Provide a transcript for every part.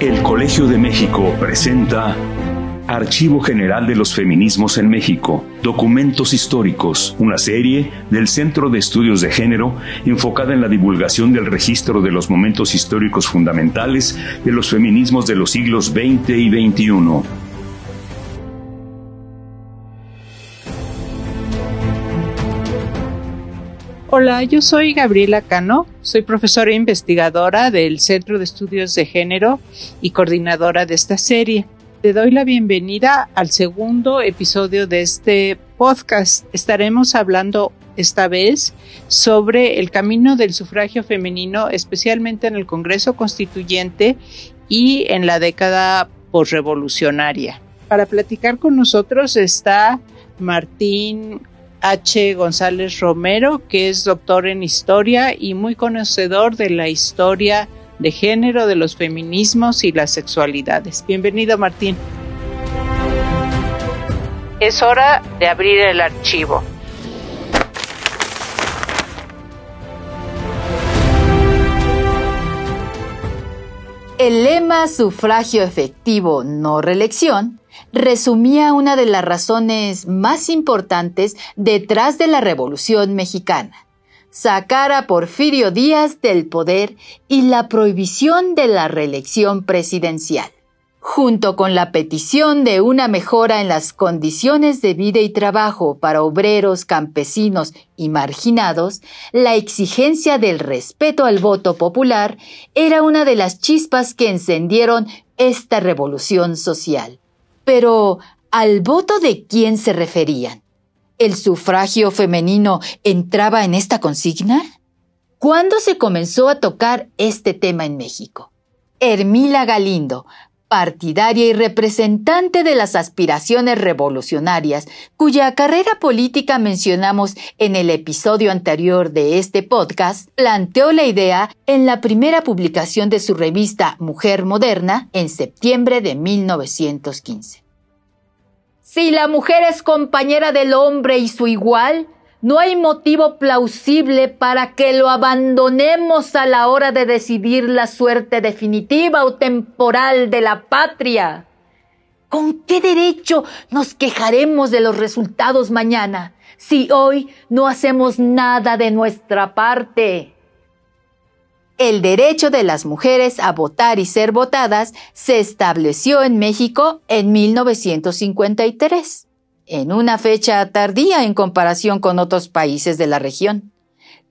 El Colegio de México presenta Archivo General de los Feminismos en México, Documentos Históricos, una serie del Centro de Estudios de Género enfocada en la divulgación del registro de los momentos históricos fundamentales de los feminismos de los siglos XX y XXI. Hola, yo soy Gabriela Cano, soy profesora e investigadora del Centro de Estudios de Género y coordinadora de esta serie. Te doy la bienvenida al segundo episodio de este podcast. Estaremos hablando esta vez sobre el camino del sufragio femenino, especialmente en el Congreso Constituyente y en la década posrevolucionaria. Para platicar con nosotros está Martín H. González Romero, que es doctor en historia y muy conocedor de la historia de género, de los feminismos y las sexualidades. Bienvenido, Martín. Es hora de abrir el archivo. El lema sufragio efectivo, no reelección, resumía una de las razones más importantes detrás de la Revolución mexicana, sacar a Porfirio Díaz del poder y la prohibición de la reelección presidencial junto con la petición de una mejora en las condiciones de vida y trabajo para obreros, campesinos y marginados, la exigencia del respeto al voto popular era una de las chispas que encendieron esta revolución social. Pero, ¿al voto de quién se referían? ¿El sufragio femenino entraba en esta consigna? ¿Cuándo se comenzó a tocar este tema en México? Hermila Galindo, partidaria y representante de las aspiraciones revolucionarias, cuya carrera política mencionamos en el episodio anterior de este podcast, planteó la idea en la primera publicación de su revista Mujer Moderna en septiembre de 1915. Si la mujer es compañera del hombre y su igual, no hay motivo plausible para que lo abandonemos a la hora de decidir la suerte definitiva o temporal de la patria. ¿Con qué derecho nos quejaremos de los resultados mañana si hoy no hacemos nada de nuestra parte? El derecho de las mujeres a votar y ser votadas se estableció en México en 1953 en una fecha tardía en comparación con otros países de la región.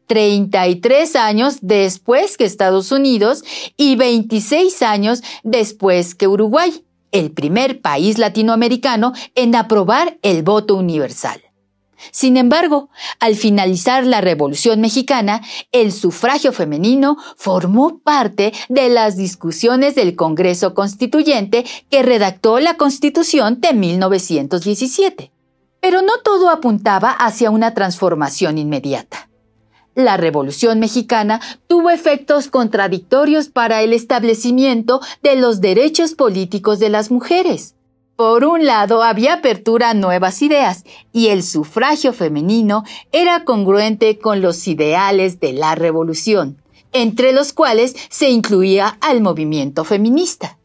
33 años después que Estados Unidos y 26 años después que Uruguay, el primer país latinoamericano en aprobar el voto universal. Sin embargo, al finalizar la Revolución mexicana, el sufragio femenino formó parte de las discusiones del Congreso Constituyente que redactó la Constitución de 1917. Pero no todo apuntaba hacia una transformación inmediata. La Revolución mexicana tuvo efectos contradictorios para el establecimiento de los derechos políticos de las mujeres. Por un lado, había apertura a nuevas ideas y el sufragio femenino era congruente con los ideales de la revolución, entre los cuales se incluía al movimiento feminista.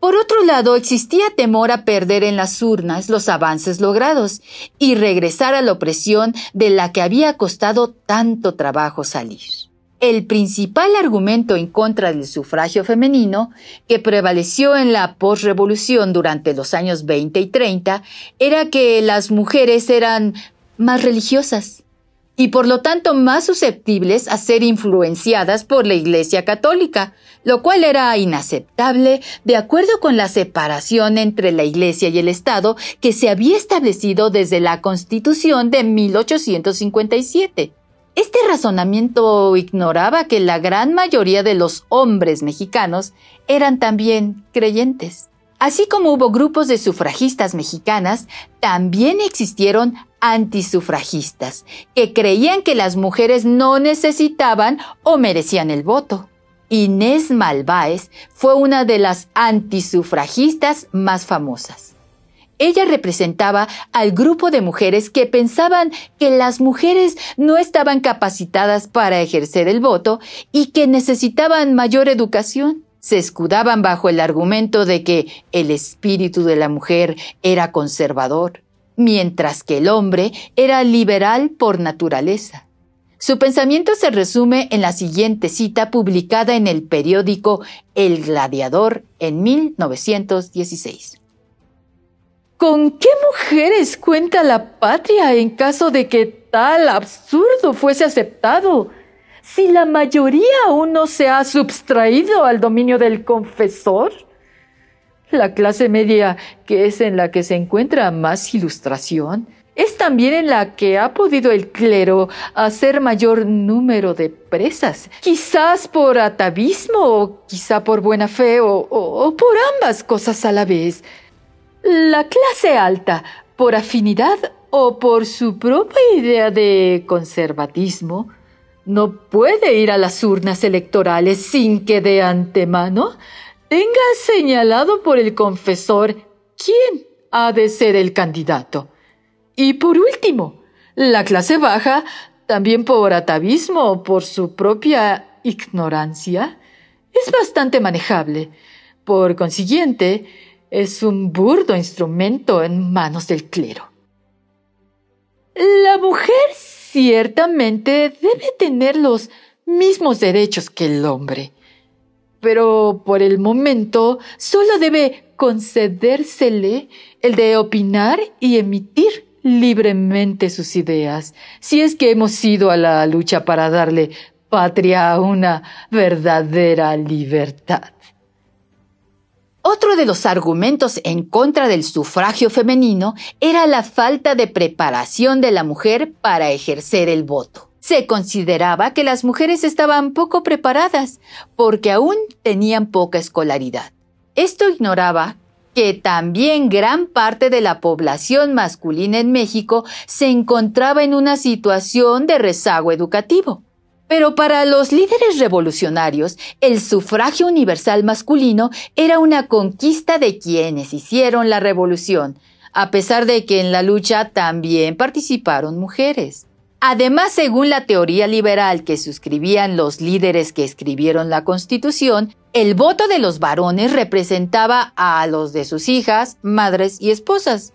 Por otro lado, existía temor a perder en las urnas los avances logrados y regresar a la opresión de la que había costado tanto trabajo salir. El principal argumento en contra del sufragio femenino, que prevaleció en la posrevolución durante los años 20 y 30, era que las mujeres eran más religiosas y por lo tanto más susceptibles a ser influenciadas por la Iglesia Católica, lo cual era inaceptable de acuerdo con la separación entre la Iglesia y el Estado que se había establecido desde la Constitución de 1857. Este razonamiento ignoraba que la gran mayoría de los hombres mexicanos eran también creyentes. Así como hubo grupos de sufragistas mexicanas, también existieron antisufragistas, que creían que las mujeres no necesitaban o merecían el voto. Inés Malváez fue una de las antisufragistas más famosas. Ella representaba al grupo de mujeres que pensaban que las mujeres no estaban capacitadas para ejercer el voto y que necesitaban mayor educación. Se escudaban bajo el argumento de que el espíritu de la mujer era conservador, mientras que el hombre era liberal por naturaleza. Su pensamiento se resume en la siguiente cita publicada en el periódico El Gladiador en 1916. ¿Con qué mujeres cuenta la patria en caso de que tal absurdo fuese aceptado? Si la mayoría aún no se ha substraído al dominio del confesor. La clase media, que es en la que se encuentra más ilustración, es también en la que ha podido el clero hacer mayor número de presas, quizás por atavismo o quizá por buena fe o, o por ambas cosas a la vez. La clase alta, por afinidad o por su propia idea de conservatismo, no puede ir a las urnas electorales sin que de antemano tenga señalado por el confesor quién ha de ser el candidato. Y por último, la clase baja, también por atavismo o por su propia ignorancia, es bastante manejable. Por consiguiente, es un burdo instrumento en manos del clero. La mujer ciertamente debe tener los mismos derechos que el hombre, pero por el momento solo debe concedérsele el de opinar y emitir libremente sus ideas, si es que hemos ido a la lucha para darle patria a una verdadera libertad. Otro de los argumentos en contra del sufragio femenino era la falta de preparación de la mujer para ejercer el voto. Se consideraba que las mujeres estaban poco preparadas porque aún tenían poca escolaridad. Esto ignoraba que también gran parte de la población masculina en México se encontraba en una situación de rezago educativo. Pero para los líderes revolucionarios, el sufragio universal masculino era una conquista de quienes hicieron la revolución, a pesar de que en la lucha también participaron mujeres. Además, según la teoría liberal que suscribían los líderes que escribieron la Constitución, el voto de los varones representaba a los de sus hijas, madres y esposas.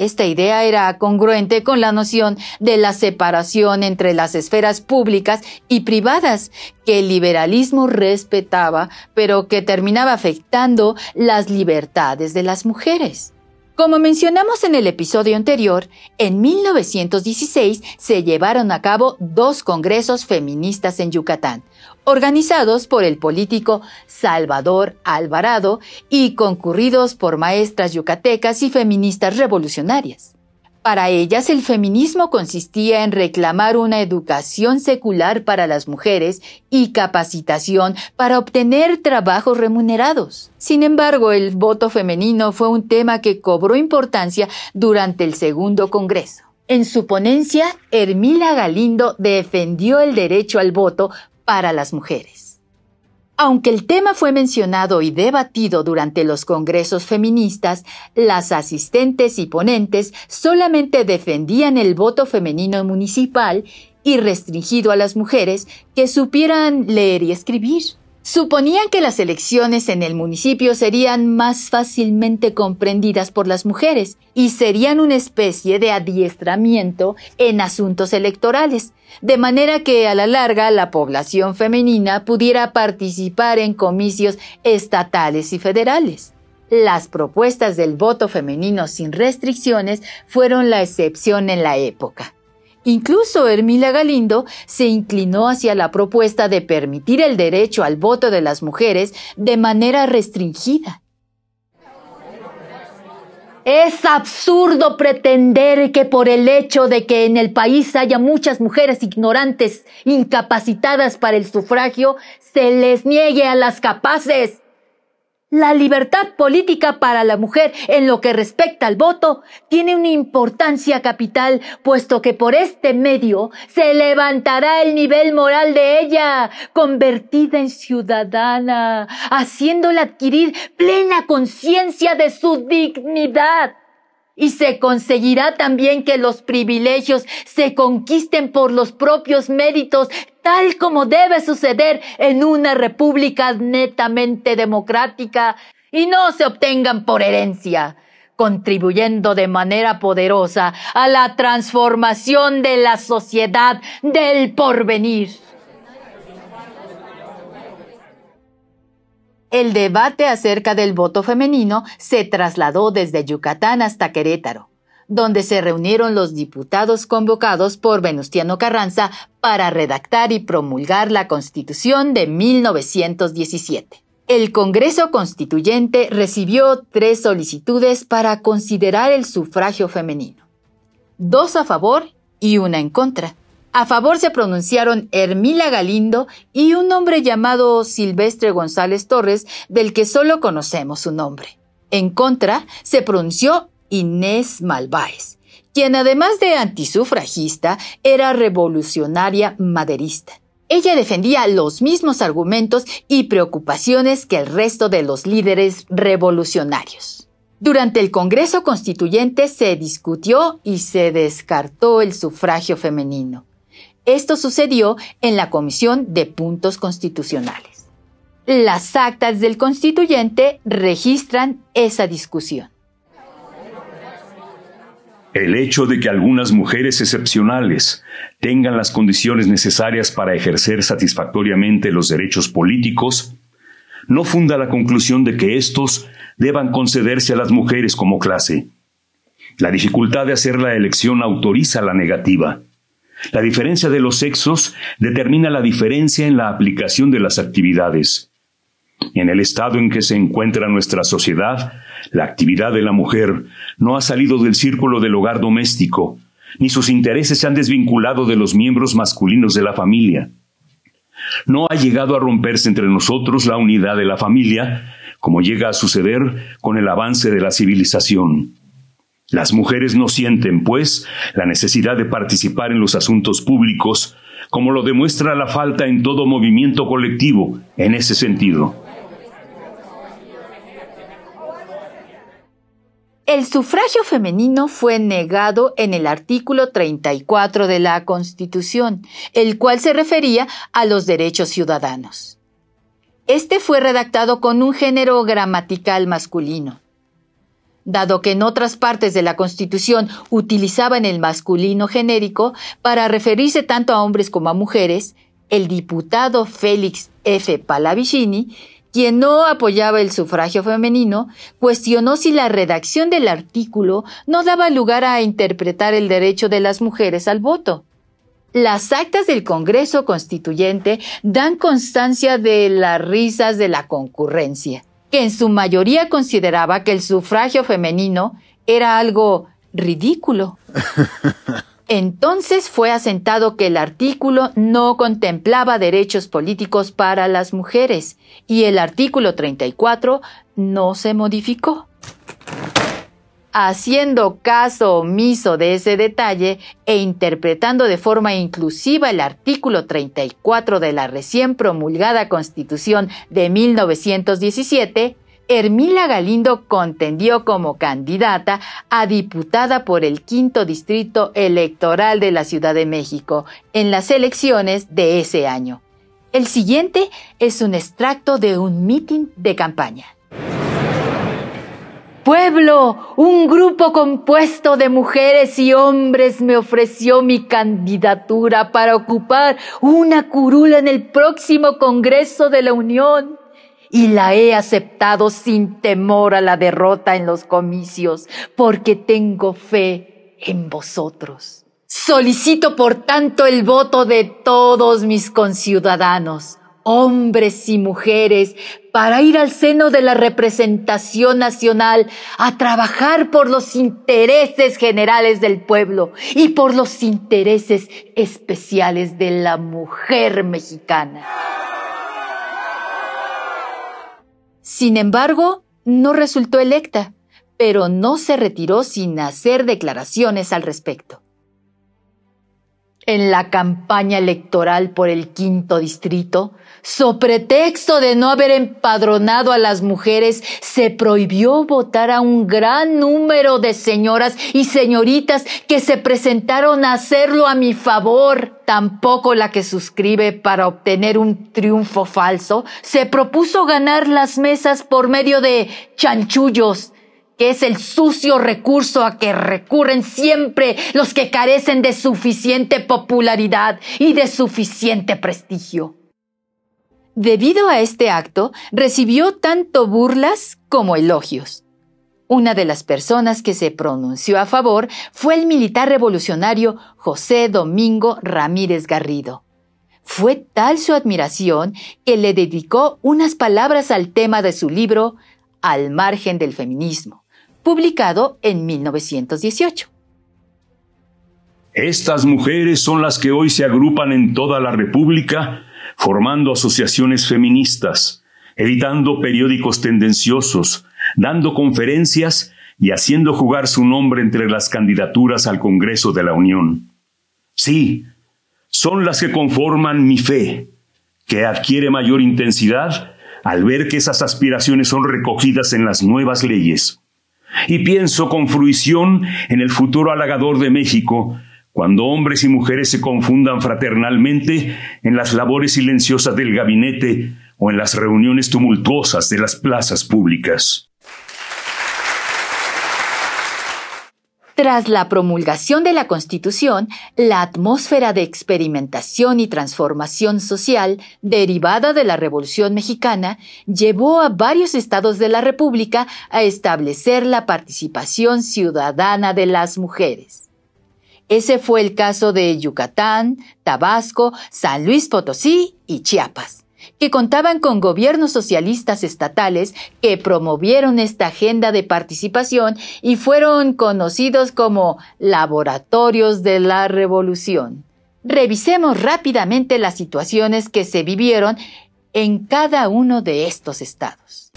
Esta idea era congruente con la noción de la separación entre las esferas públicas y privadas que el liberalismo respetaba, pero que terminaba afectando las libertades de las mujeres. Como mencionamos en el episodio anterior, en 1916 se llevaron a cabo dos congresos feministas en Yucatán, organizados por el político Salvador Alvarado y concurridos por maestras yucatecas y feministas revolucionarias. Para ellas el feminismo consistía en reclamar una educación secular para las mujeres y capacitación para obtener trabajos remunerados. Sin embargo, el voto femenino fue un tema que cobró importancia durante el segundo Congreso. En su ponencia, Hermila Galindo defendió el derecho al voto para las mujeres. Aunque el tema fue mencionado y debatido durante los congresos feministas, las asistentes y ponentes solamente defendían el voto femenino municipal y restringido a las mujeres que supieran leer y escribir. Suponían que las elecciones en el municipio serían más fácilmente comprendidas por las mujeres y serían una especie de adiestramiento en asuntos electorales, de manera que a la larga la población femenina pudiera participar en comicios estatales y federales. Las propuestas del voto femenino sin restricciones fueron la excepción en la época. Incluso Hermila Galindo se inclinó hacia la propuesta de permitir el derecho al voto de las mujeres de manera restringida. Es absurdo pretender que por el hecho de que en el país haya muchas mujeres ignorantes, incapacitadas para el sufragio, se les niegue a las capaces la libertad política para la mujer en lo que respecta al voto tiene una importancia capital, puesto que por este medio se levantará el nivel moral de ella, convertida en ciudadana, haciéndola adquirir plena conciencia de su dignidad y se conseguirá también que los privilegios se conquisten por los propios méritos, tal como debe suceder en una república netamente democrática, y no se obtengan por herencia, contribuyendo de manera poderosa a la transformación de la sociedad del porvenir. El debate acerca del voto femenino se trasladó desde Yucatán hasta Querétaro, donde se reunieron los diputados convocados por Venustiano Carranza para redactar y promulgar la Constitución de 1917. El Congreso Constituyente recibió tres solicitudes para considerar el sufragio femenino, dos a favor y una en contra. A favor se pronunciaron Hermila Galindo y un hombre llamado Silvestre González Torres, del que solo conocemos su nombre. En contra se pronunció Inés Malváez, quien además de antisufragista era revolucionaria maderista. Ella defendía los mismos argumentos y preocupaciones que el resto de los líderes revolucionarios. Durante el Congreso Constituyente se discutió y se descartó el sufragio femenino. Esto sucedió en la Comisión de Puntos Constitucionales. Las actas del constituyente registran esa discusión. El hecho de que algunas mujeres excepcionales tengan las condiciones necesarias para ejercer satisfactoriamente los derechos políticos no funda la conclusión de que éstos deban concederse a las mujeres como clase. La dificultad de hacer la elección autoriza la negativa. La diferencia de los sexos determina la diferencia en la aplicación de las actividades. En el estado en que se encuentra nuestra sociedad, la actividad de la mujer no ha salido del círculo del hogar doméstico, ni sus intereses se han desvinculado de los miembros masculinos de la familia. No ha llegado a romperse entre nosotros la unidad de la familia, como llega a suceder con el avance de la civilización. Las mujeres no sienten, pues, la necesidad de participar en los asuntos públicos, como lo demuestra la falta en todo movimiento colectivo en ese sentido. El sufragio femenino fue negado en el artículo 34 de la Constitución, el cual se refería a los derechos ciudadanos. Este fue redactado con un género gramatical masculino dado que en otras partes de la Constitución utilizaban el masculino genérico para referirse tanto a hombres como a mujeres, el diputado Félix F. Pallavicini, quien no apoyaba el sufragio femenino, cuestionó si la redacción del artículo no daba lugar a interpretar el derecho de las mujeres al voto. Las actas del Congreso Constituyente dan constancia de las risas de la concurrencia que en su mayoría consideraba que el sufragio femenino era algo ridículo. Entonces fue asentado que el artículo no contemplaba derechos políticos para las mujeres y el artículo 34 no se modificó. Haciendo caso omiso de ese detalle e interpretando de forma inclusiva el artículo 34 de la recién promulgada Constitución de 1917, Hermila Galindo contendió como candidata a diputada por el quinto distrito electoral de la Ciudad de México en las elecciones de ese año. El siguiente es un extracto de un mitin de campaña. Pueblo, un grupo compuesto de mujeres y hombres me ofreció mi candidatura para ocupar una curula en el próximo Congreso de la Unión y la he aceptado sin temor a la derrota en los comicios, porque tengo fe en vosotros. Solicito por tanto el voto de todos mis conciudadanos hombres y mujeres, para ir al seno de la representación nacional a trabajar por los intereses generales del pueblo y por los intereses especiales de la mujer mexicana. Sin embargo, no resultó electa, pero no se retiró sin hacer declaraciones al respecto. En la campaña electoral por el quinto distrito, so pretexto de no haber empadronado a las mujeres, se prohibió votar a un gran número de señoras y señoritas que se presentaron a hacerlo a mi favor. Tampoco la que suscribe para obtener un triunfo falso se propuso ganar las mesas por medio de chanchullos que es el sucio recurso a que recurren siempre los que carecen de suficiente popularidad y de suficiente prestigio. Debido a este acto, recibió tanto burlas como elogios. Una de las personas que se pronunció a favor fue el militar revolucionario José Domingo Ramírez Garrido. Fue tal su admiración que le dedicó unas palabras al tema de su libro Al margen del feminismo, publicado en 1918. Estas mujeres son las que hoy se agrupan en toda la República formando asociaciones feministas, editando periódicos tendenciosos, dando conferencias y haciendo jugar su nombre entre las candidaturas al Congreso de la Unión. Sí, son las que conforman mi fe, que adquiere mayor intensidad al ver que esas aspiraciones son recogidas en las nuevas leyes. Y pienso con fruición en el futuro halagador de México, cuando hombres y mujeres se confundan fraternalmente en las labores silenciosas del gabinete o en las reuniones tumultuosas de las plazas públicas. Tras la promulgación de la Constitución, la atmósfera de experimentación y transformación social derivada de la Revolución mexicana llevó a varios estados de la República a establecer la participación ciudadana de las mujeres. Ese fue el caso de Yucatán, Tabasco, San Luis Potosí y Chiapas, que contaban con gobiernos socialistas estatales que promovieron esta agenda de participación y fueron conocidos como laboratorios de la revolución. Revisemos rápidamente las situaciones que se vivieron en cada uno de estos estados.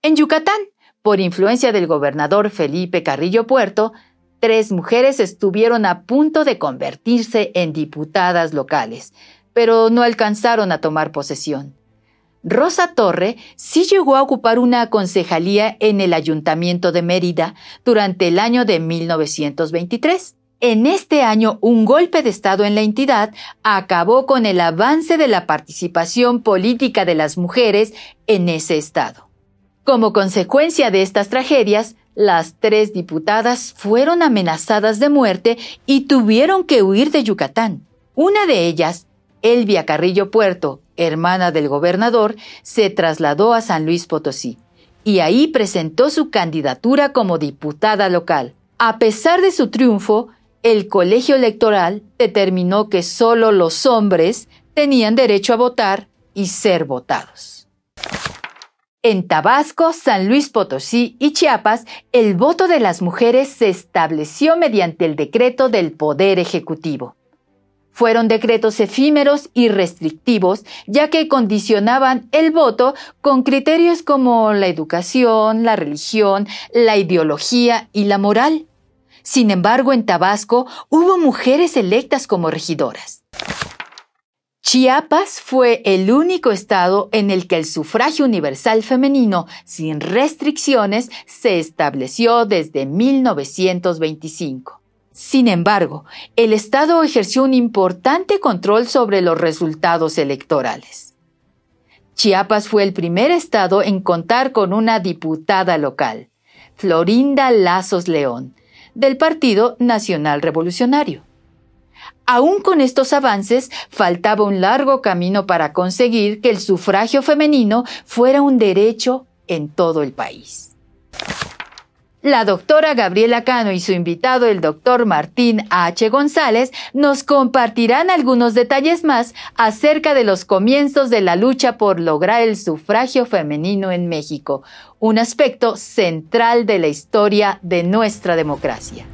En Yucatán, por influencia del gobernador Felipe Carrillo Puerto, Tres mujeres estuvieron a punto de convertirse en diputadas locales, pero no alcanzaron a tomar posesión. Rosa Torre sí llegó a ocupar una concejalía en el Ayuntamiento de Mérida durante el año de 1923. En este año, un golpe de Estado en la entidad acabó con el avance de la participación política de las mujeres en ese Estado. Como consecuencia de estas tragedias, las tres diputadas fueron amenazadas de muerte y tuvieron que huir de Yucatán. Una de ellas, Elvia Carrillo Puerto, hermana del gobernador, se trasladó a San Luis Potosí y ahí presentó su candidatura como diputada local. A pesar de su triunfo, el colegio electoral determinó que solo los hombres tenían derecho a votar y ser votados. En Tabasco, San Luis Potosí y Chiapas, el voto de las mujeres se estableció mediante el decreto del Poder Ejecutivo. Fueron decretos efímeros y restrictivos, ya que condicionaban el voto con criterios como la educación, la religión, la ideología y la moral. Sin embargo, en Tabasco hubo mujeres electas como regidoras. Chiapas fue el único estado en el que el sufragio universal femenino sin restricciones se estableció desde 1925. Sin embargo, el Estado ejerció un importante control sobre los resultados electorales. Chiapas fue el primer estado en contar con una diputada local, Florinda Lazos León, del Partido Nacional Revolucionario. Aún con estos avances, faltaba un largo camino para conseguir que el sufragio femenino fuera un derecho en todo el país. La doctora Gabriela Cano y su invitado, el doctor Martín H. González, nos compartirán algunos detalles más acerca de los comienzos de la lucha por lograr el sufragio femenino en México, un aspecto central de la historia de nuestra democracia.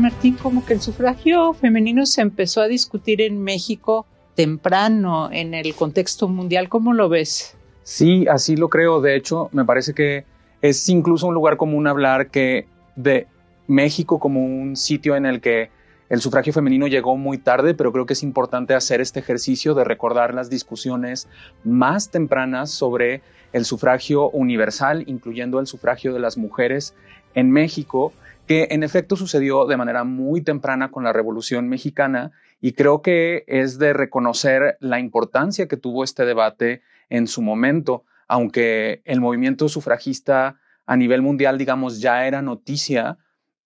Martín, como que el sufragio femenino se empezó a discutir en México temprano en el contexto mundial. ¿Cómo lo ves? Sí, así lo creo. De hecho, me parece que es incluso un lugar común hablar que de México como un sitio en el que el sufragio femenino llegó muy tarde, pero creo que es importante hacer este ejercicio de recordar las discusiones más tempranas sobre el sufragio universal, incluyendo el sufragio de las mujeres en México, que en efecto sucedió de manera muy temprana con la Revolución Mexicana y creo que es de reconocer la importancia que tuvo este debate en su momento, aunque el movimiento sufragista a nivel mundial, digamos, ya era noticia,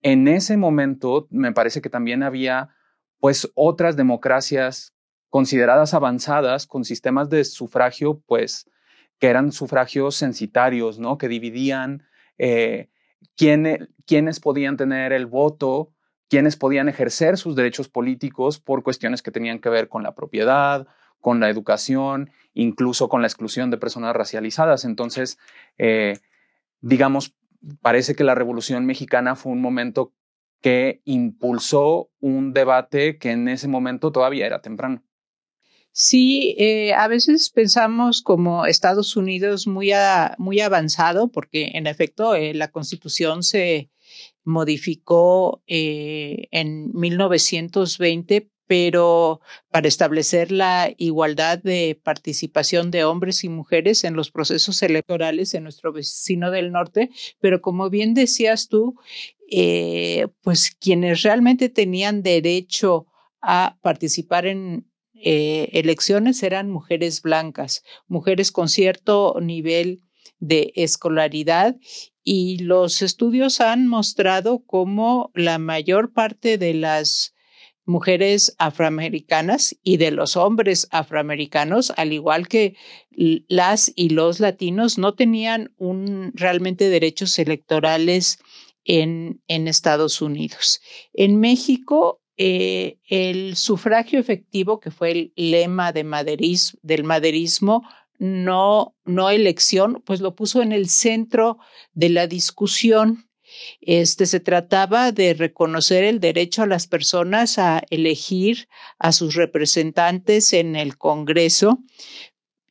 en ese momento me parece que también había pues otras democracias consideradas avanzadas con sistemas de sufragio pues que eran sufragios censitarios, ¿no? Que dividían eh, quiénes podían tener el voto, quiénes podían ejercer sus derechos políticos por cuestiones que tenían que ver con la propiedad, con la educación, incluso con la exclusión de personas racializadas. Entonces, eh, digamos, parece que la Revolución Mexicana fue un momento que impulsó un debate que en ese momento todavía era temprano. Sí, eh, a veces pensamos como Estados Unidos muy, muy avanzado, porque en efecto eh, la constitución se modificó eh, en 1920 pero para establecer la igualdad de participación de hombres y mujeres en los procesos electorales en nuestro vecino del norte, pero como bien decías tú, eh, pues quienes realmente tenían derecho a participar en eh, elecciones eran mujeres blancas, mujeres con cierto nivel de escolaridad y los estudios han mostrado cómo la mayor parte de las mujeres afroamericanas y de los hombres afroamericanos, al igual que las y los latinos, no tenían un, realmente derechos electorales en, en Estados Unidos. En México, eh, el sufragio efectivo, que fue el lema de del maderismo, no, no elección, pues lo puso en el centro de la discusión este, se trataba de reconocer el derecho a las personas a elegir a sus representantes en el Congreso.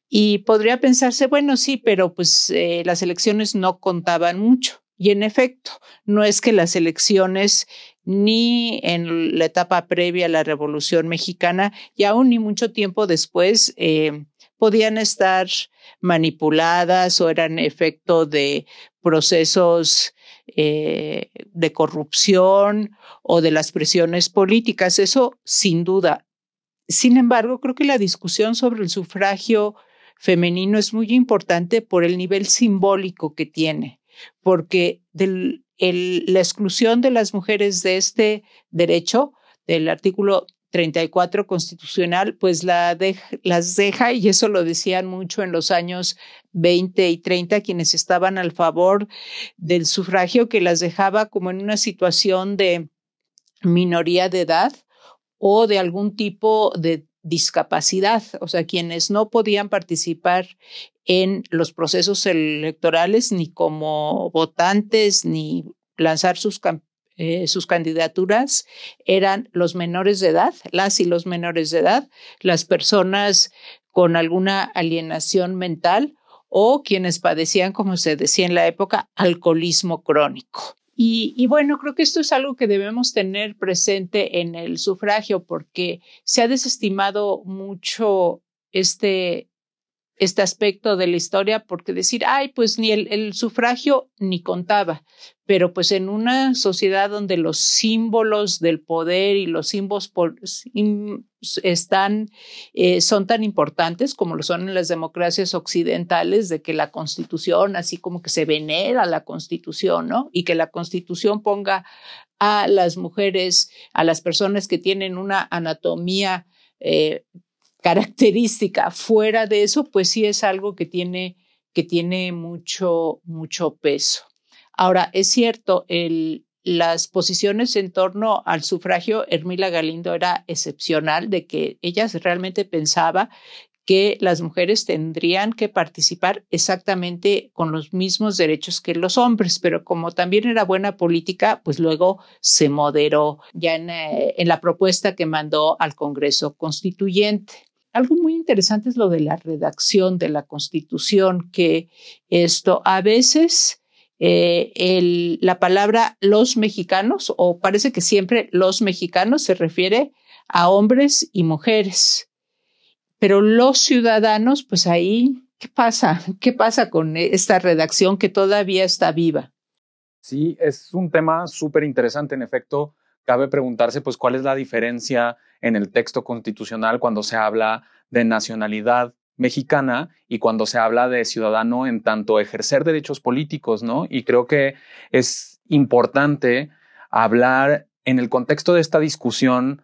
Y podría pensarse, bueno, sí, pero pues eh, las elecciones no contaban mucho. Y en efecto, no es que las elecciones ni en la etapa previa a la Revolución Mexicana y aún ni mucho tiempo después eh, podían estar manipuladas o eran efecto de procesos eh, de corrupción o de las presiones políticas, eso sin duda. Sin embargo, creo que la discusión sobre el sufragio femenino es muy importante por el nivel simbólico que tiene, porque la exclusión de las mujeres de este derecho, del artículo 34 constitucional, pues la las deja, y eso lo decían mucho en los años 20 y 30 quienes estaban al favor del sufragio, que las dejaba como en una situación de minoría de edad o de algún tipo de discapacidad, o sea, quienes no podían participar en los procesos electorales ni como votantes ni lanzar sus eh, sus candidaturas eran los menores de edad, las y los menores de edad, las personas con alguna alienación mental o quienes padecían, como se decía en la época, alcoholismo crónico. Y, y, bueno, creo que esto es algo que debemos tener presente en el sufragio porque se ha desestimado mucho este, este aspecto de la historia porque decir, ay, pues ni el, sufragio ni contaba, pero pues en una sociedad donde los símbolos del poder y los símbolos están, eh, son tan importantes como lo son en las democracias occidentales, de que la constitución, así como que se venera la constitución, ¿no? Y que la constitución ponga a las mujeres, a las personas que tienen una anatomía eh, característica. Fuera de eso, pues sí es algo que tiene, que tiene mucho, mucho peso. Ahora, es cierto, las posiciones en torno al sufragio, Hermila Galindo era excepcional, de que ella realmente pensaba que las mujeres tendrían que participar exactamente con los mismos derechos que los hombres, pero como también era buena política, pues luego se moderó ya en, eh, en la propuesta que mandó al Congreso Constituyente. Algo muy interesante es lo de la redacción de la Constitución, que esto a veces eh, la palabra los mexicanos, o parece que siempre los mexicanos se refiere a hombres y mujeres, pero los ciudadanos, pues ahí, ¿qué pasa? ¿Qué pasa con esta redacción que todavía está viva? Sí, es un tema súper interesante. En efecto, cabe preguntarse, pues, cuál es la diferencia en el texto constitucional cuando se habla de nacionalidad mexicana y cuando se habla de ciudadano en tanto ejercer derechos políticos, ¿no? Y creo que es importante hablar en el contexto de esta discusión,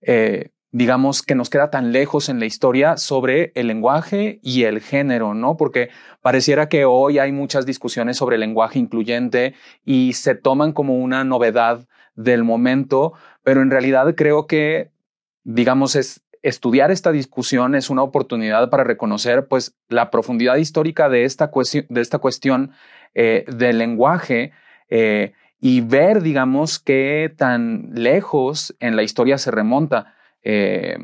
eh, digamos, que nos queda tan lejos en la historia sobre el lenguaje y el género, ¿no? Porque pareciera que hoy hay muchas discusiones sobre lenguaje incluyente y se toman como una novedad del momento, pero en realidad creo que, digamos, es estudiar esta discusión es una oportunidad para reconocer pues la profundidad histórica de esta, cuestión, de esta cuestión eh, del lenguaje eh, y ver, digamos, qué tan lejos en la historia se remonta. Eh,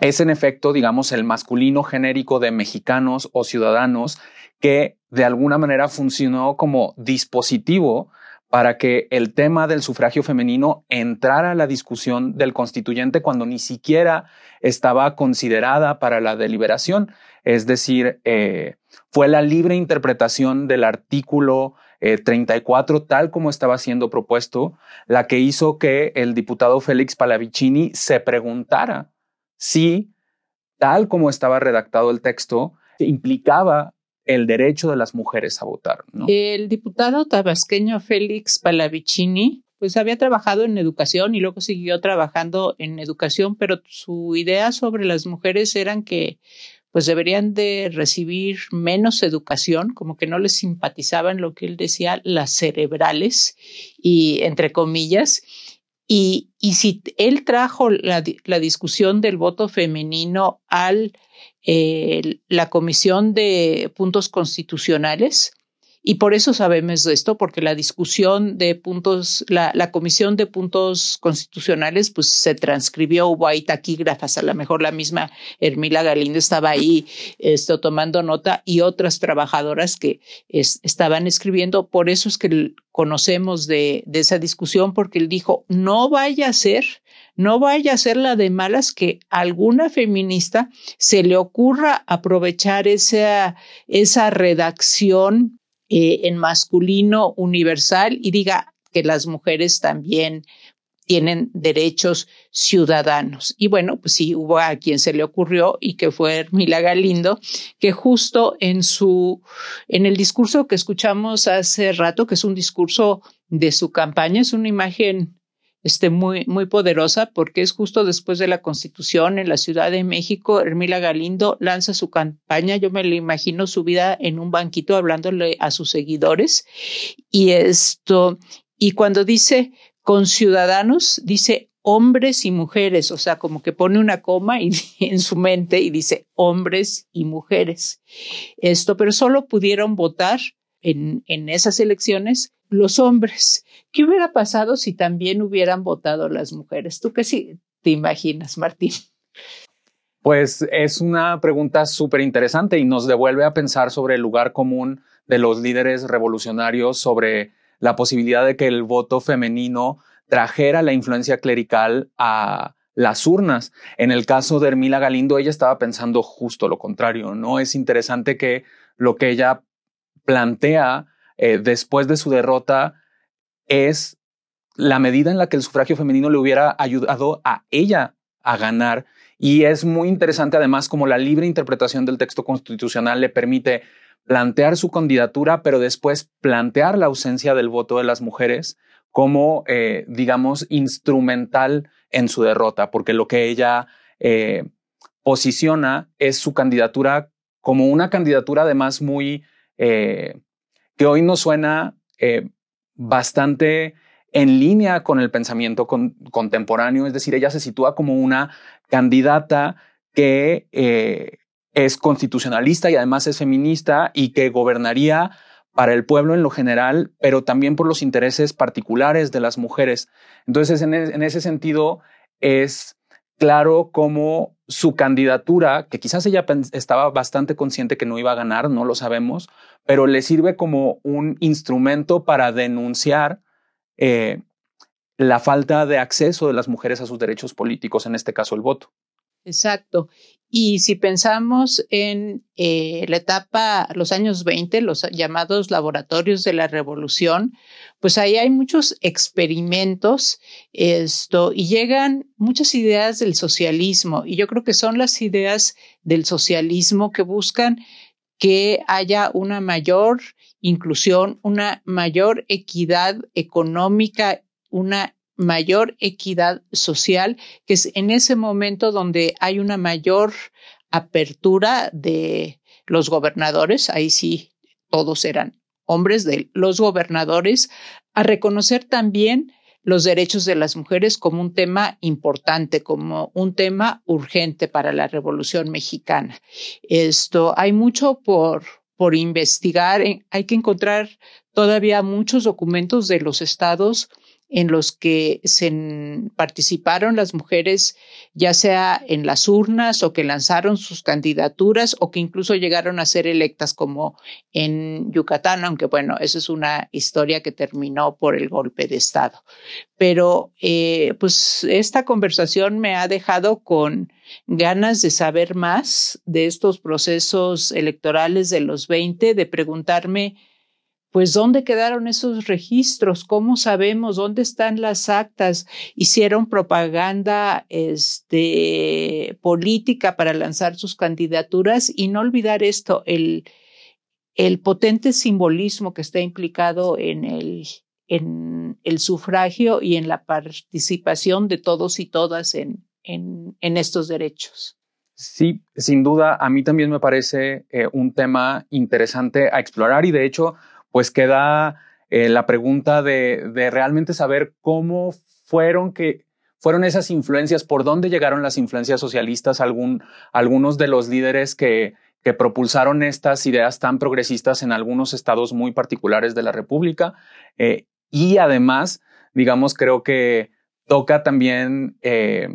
es en efecto, digamos, el masculino genérico de mexicanos o ciudadanos que de alguna manera funcionó como dispositivo para que el tema del sufragio femenino entrara a la discusión del constituyente cuando ni siquiera estaba considerada para la deliberación. Es decir, eh, fue la libre interpretación del artículo 34 eh, tal como estaba siendo propuesto la que hizo que el diputado Félix Palavicini se preguntara si, tal como estaba redactado el texto, implicaba el derecho de las mujeres a votar. El diputado tabasqueño Félix Palavicini pues había trabajado en educación y luego siguió trabajando en educación, pero su idea sobre las mujeres eran que pues deberían de recibir menos educación, como que no les simpatizaban lo que él decía, las cerebrales, y entre comillas, y, y si él trajo la, la discusión del voto femenino al eh, la Comisión de Puntos Constitucionales. Y por eso sabemos esto, porque la discusión de puntos, la, comisión de puntos constitucionales, pues se transcribió, hubo ahí taquígrafas, a lo mejor la misma Hermila Galindo estaba ahí tomando nota y otras trabajadoras que estaban escribiendo. Por eso es que conocemos de, de esa discusión, porque él dijo, no vaya a ser no vaya a ser la de malas que alguna feminista se le ocurra aprovechar esa, esa redacción eh, en masculino universal y diga que las mujeres también tienen derechos ciudadanos. Y bueno, pues sí, hubo a quien se le ocurrió y que fue Hermila Galindo, que justo en su, en el discurso que escuchamos hace rato, que es un discurso de su campaña, es una imagen muy, muy poderosa porque es justo después de la Constitución en la Ciudad de México, Hermila Galindo lanza su campaña, yo me lo imagino subida en un banquito hablándole a sus seguidores y esto, y cuando dice con ciudadanos, dice hombres y mujeres, o sea, como que pone una coma en su mente y dice hombres y mujeres. Esto, pero solo pudieron votar en, en esas elecciones los hombres. ¿Qué hubiera pasado si también hubieran votado las mujeres? ¿Tú qué sí te imaginas, Martín? Pues es una pregunta súper interesante y nos devuelve a pensar sobre el lugar común de los líderes revolucionarios, sobre la posibilidad de que el voto femenino trajera la influencia clerical a las urnas. En el caso de Hermila Galindo, ella estaba pensando justo lo contrario, ¿no? Es interesante que lo que ella plantea eh, después de su derrota es la medida en la que el sufragio femenino le hubiera ayudado a ella a ganar. Y es muy interesante además como la libre interpretación del texto constitucional le permite plantear su candidatura, pero después plantear la ausencia del voto de las mujeres como, eh, digamos, instrumental en su derrota, porque lo que ella eh, posiciona es su candidatura como una candidatura además muy que hoy nos suena eh, bastante en línea con el pensamiento contemporáneo, es decir, ella se sitúa como una candidata que eh, es constitucionalista y además es feminista y que gobernaría para el pueblo en lo general, pero también por los intereses particulares de las mujeres. Entonces, en, ese sentido, es claro cómo su candidatura, que quizás ella estaba bastante consciente que no iba a ganar, no lo sabemos, pero le sirve como un instrumento para denunciar eh, la falta de acceso de las mujeres a sus derechos políticos, en este caso el voto. Exacto. Y si pensamos en eh, la etapa, los años 20, los llamados laboratorios de la revolución, pues ahí hay muchos experimentos esto, y llegan muchas ideas del socialismo. Y yo creo que son las ideas del socialismo que buscan que haya una mayor inclusión, una mayor equidad económica, una mayor equidad social, que es en ese momento donde hay una mayor apertura de los gobernadores, ahí sí todos eran hombres de los gobernadores, a reconocer también los derechos de las mujeres como un tema importante, como un tema urgente para la Revolución Mexicana. Esto hay mucho por, por investigar, hay que encontrar todavía muchos documentos de los estados en los que se participaron las mujeres, ya sea en las urnas o que lanzaron sus candidaturas o que incluso llegaron a ser electas como en Yucatán, aunque bueno, esa es una historia que terminó por el golpe de Estado. Pero eh, pues esta conversación me ha dejado con ganas de saber más de estos procesos electorales de los 20, de preguntarme pues ¿dónde quedaron esos registros? ¿Cómo sabemos dónde están las actas? Hicieron propaganda este, política para lanzar sus candidaturas y no olvidar esto, el, potente simbolismo que está implicado en el, sufragio y en la participación de todos y todas en estos derechos. Sí, sin duda, a mí también me parece eh, un tema interesante a explorar y de hecho pues queda eh, la pregunta de, realmente saber cómo fueron que fueron esas influencias, por dónde llegaron las influencias socialistas, algún, algunos de los líderes que, que propulsaron estas ideas tan progresistas en algunos estados muy particulares de la República. Eh, y además, digamos, creo que toca también eh,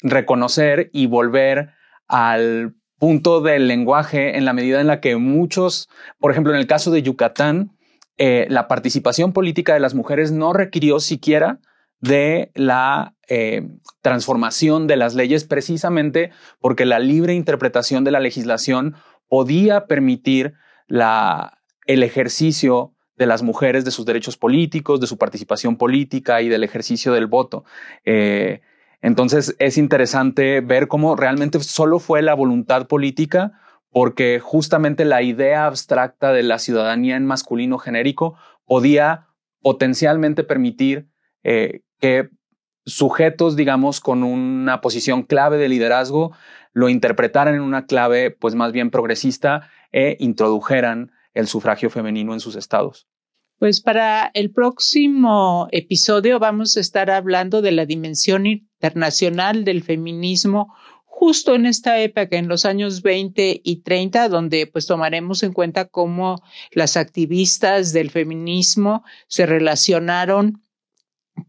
reconocer y volver al punto del lenguaje en la medida en la que muchos, por ejemplo, en el caso de Yucatán, eh, la participación política de las mujeres no requirió siquiera de la eh, transformación de las leyes precisamente porque la libre interpretación de la legislación podía permitir la, el ejercicio de las mujeres de sus derechos políticos, de su participación política y del ejercicio del voto. Eh, entonces es interesante ver cómo realmente solo fue la voluntad política porque justamente la idea abstracta de la ciudadanía en masculino genérico podía potencialmente permitir eh, que sujetos, digamos, con una posición clave de liderazgo, lo interpretaran en una clave, pues más bien progresista e introdujeran el sufragio femenino en sus estados. Pues para el próximo episodio vamos a estar hablando de la dimensión internacional del feminismo justo en esta época, en los años 20 y 30, donde pues tomaremos en cuenta cómo las activistas del feminismo se relacionaron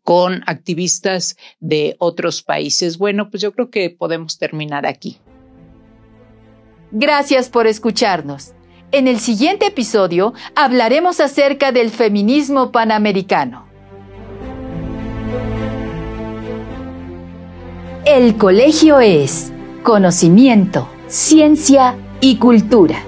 con activistas de otros países. Bueno, pues yo creo que podemos terminar aquí. Gracias por escucharnos. En el siguiente episodio hablaremos acerca del feminismo panamericano. El colegio es conocimiento, ciencia y cultura.